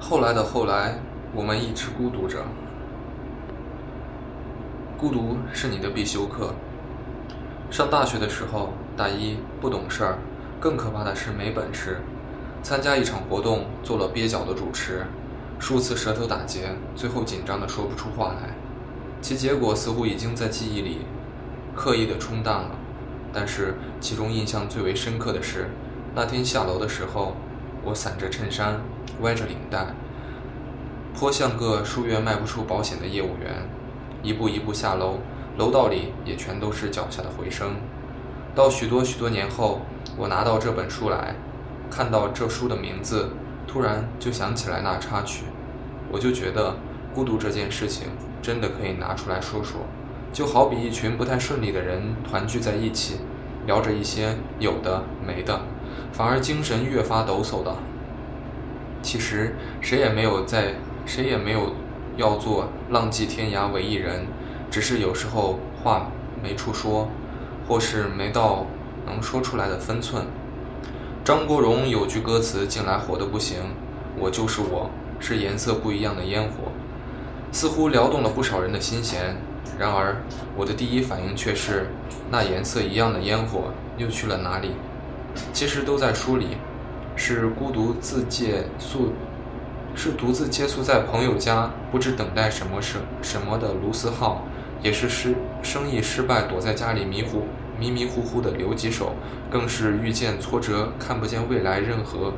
后来的后来，我们一直孤独着。孤独是你的必修课。上大学的时候，大一不懂事儿，更可怕的是没本事。参加一场活动，做了蹩脚的主持，数次舌头打结，最后紧张的说不出话来。其结果似乎已经在记忆里刻意的冲淡了。但是其中印象最为深刻的是，那天下楼的时候，我散着衬衫，歪着领带，颇像个数月卖不出保险的业务员。一步一步下楼，楼道里也全都是脚下的回声。到许多许多年后，我拿到这本书来，看到这书的名字，突然就想起来那插曲，我就觉得孤独这件事情真的可以拿出来说说，就好比一群不太顺利的人团聚在一起，聊着一些有的没的，反而精神越发抖擞的。其实谁也没有在，谁也没有。要做浪迹天涯为一人，只是有时候话没处说，或是没到能说出来的分寸。张国荣有句歌词近来火得不行，“我就是我，是颜色不一样的烟火”，似乎撩动了不少人的心弦。然而，我的第一反应却是，那颜色一样的烟火又去了哪里？其实都在书里，是孤独自借宿。是独自借宿在朋友家，不知等待什么什什么的卢思浩，也是失生意失败，躲在家里迷糊迷迷糊糊的留几手，更是遇见挫折，看不见未来任何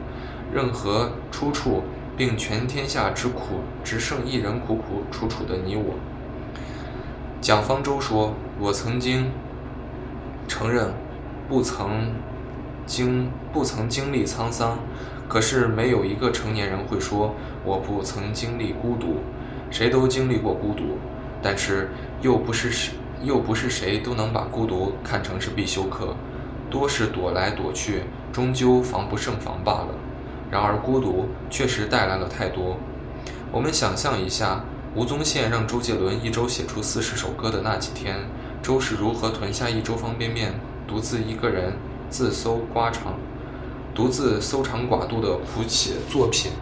任何出处，并全天下之苦只剩一人苦苦楚楚的你我。蒋方舟说：“我曾经承认，不曾经不曾经历沧桑。”可是没有一个成年人会说我不曾经历孤独，谁都经历过孤独，但是又不是谁又不是谁都能把孤独看成是必修课，多是躲来躲去，终究防不胜防罢了。然而孤独确实带来了太多。我们想象一下，吴宗宪让周杰伦一周写出四十首歌的那几天，周是如何囤下一周方便面，独自一个人自搜刮肠。独自搜肠寡肚的谱写作品，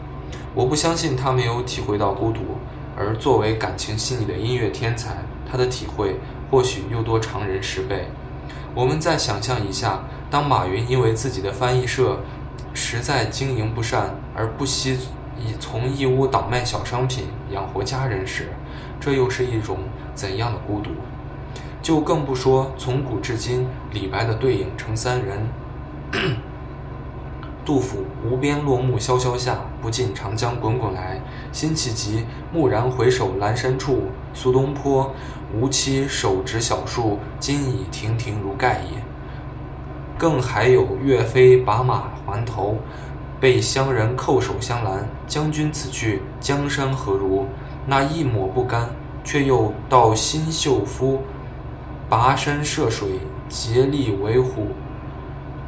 我不相信他没有体会到孤独。而作为感情细腻的音乐天才，他的体会或许又多常人十倍。我们再想象一下，当马云因为自己的翻译社实在经营不善，而不惜以从义乌倒卖小商品养活家人时，这又是一种怎样的孤独？就更不说从古至今，李白的对影成三人。杜甫“无边落木萧萧下，不尽长江滚滚来”，辛弃疾“蓦然回首，阑珊处”，苏东坡“吾妻手植小树，今已亭亭如盖也”。更还有岳飞把马还头，被乡人叩首相拦：“将军此去，江山何如？”那一抹不甘，却又到新秀夫跋山涉水，竭力维护。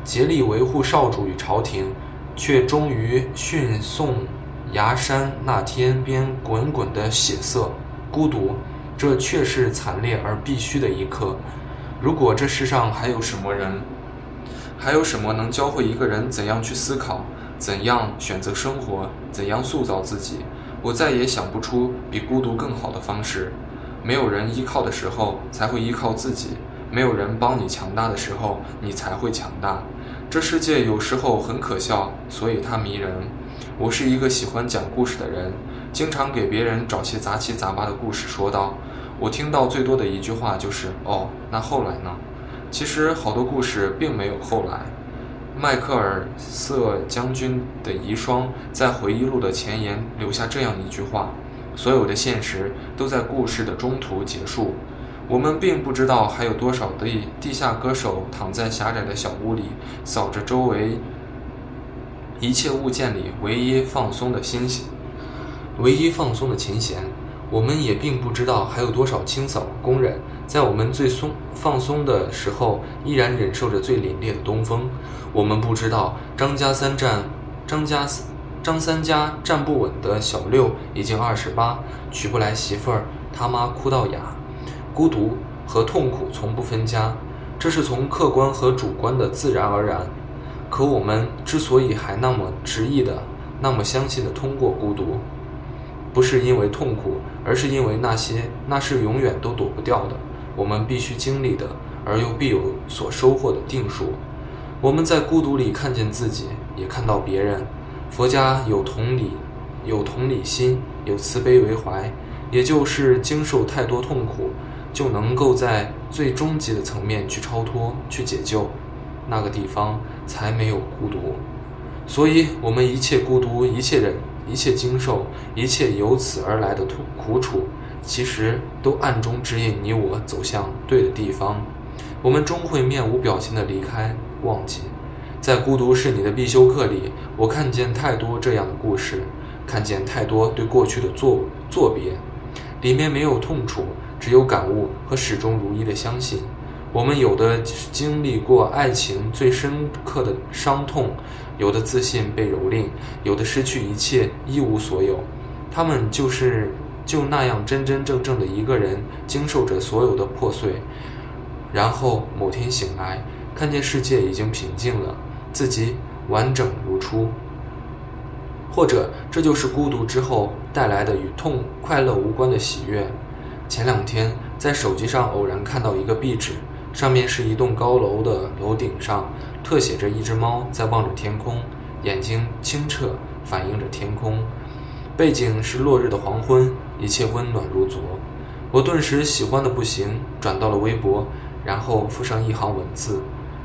竭力维护少主与朝廷，却终于殉送崖山那天边滚滚的血色，孤独，这却是惨烈而必须的一刻。如果这世上还有什么人，还有什么能教会一个人怎样去思考，怎样选择生活，怎样塑造自己，我再也想不出比孤独更好的方式。没有人依靠的时候，才会依靠自己。没有人帮你强大的时候，你才会强大。这世界有时候很可笑，所以它迷人。我是一个喜欢讲故事的人，经常给别人找些杂七杂八的故事说道。我听到最多的一句话就是：“哦，那后来呢？”其实好多故事并没有后来。迈克尔瑟将军的遗孀在回忆录的前言留下这样一句话：“所有的现实都在故事的中途结束。”我们并不知道还有多少的地下歌手躺在狭窄的小屋里，扫着周围一切物件里唯一放松的心弦，唯一放松的琴弦。我们也并不知道还有多少清扫工人在我们最松放松的时候，依然忍受着最凛冽的东风。我们不知道张家三站张家张三家站不稳的小六已经二十八，娶不来媳妇儿，他妈哭到哑。孤独和痛苦从不分家，这是从客观和主观的自然而然。可我们之所以还那么执意的那么相信的通过孤独，不是因为痛苦，而是因为那些那是永远都躲不掉的，我们必须经历的，而又必有所收获的定数。我们在孤独里看见自己，也看到别人。佛家有同理，有同理心，有慈悲为怀，也就是经受太多痛苦，就能够在最终极的层面去超脱、去解救，那个地方才没有孤独。所以，我们一切孤独、一切忍、一切经受、一切由此而来的痛苦楚，其实都暗中指引你我走向对的地方。我们终会面无表情的离开。忘记，在孤独是你的必修课里，我看见太多这样的故事，看见太多对过去的作作别，里面没有痛楚，只有感悟和始终如一的相信。我们有的经历过爱情最深刻的伤痛，有的自信被蹂躏，有的失去一切一无所有。他们就是就那样真真正正的一个人，经受着所有的破碎，然后某天醒来。看见世界已经平静了，自己完整如初。或者，这就是孤独之后带来的与痛快乐无关的喜悦。前两天在手机上偶然看到一个壁纸，上面是一栋高楼的楼顶上，特写着一只猫在望着天空，眼睛清澈，反映着天空。背景是落日的黄昏，一切温暖如昨。我顿时喜欢的不行，转到了微博，然后附上一行文字。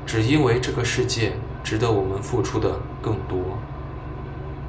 只因为这个世界值得我们付出的更多。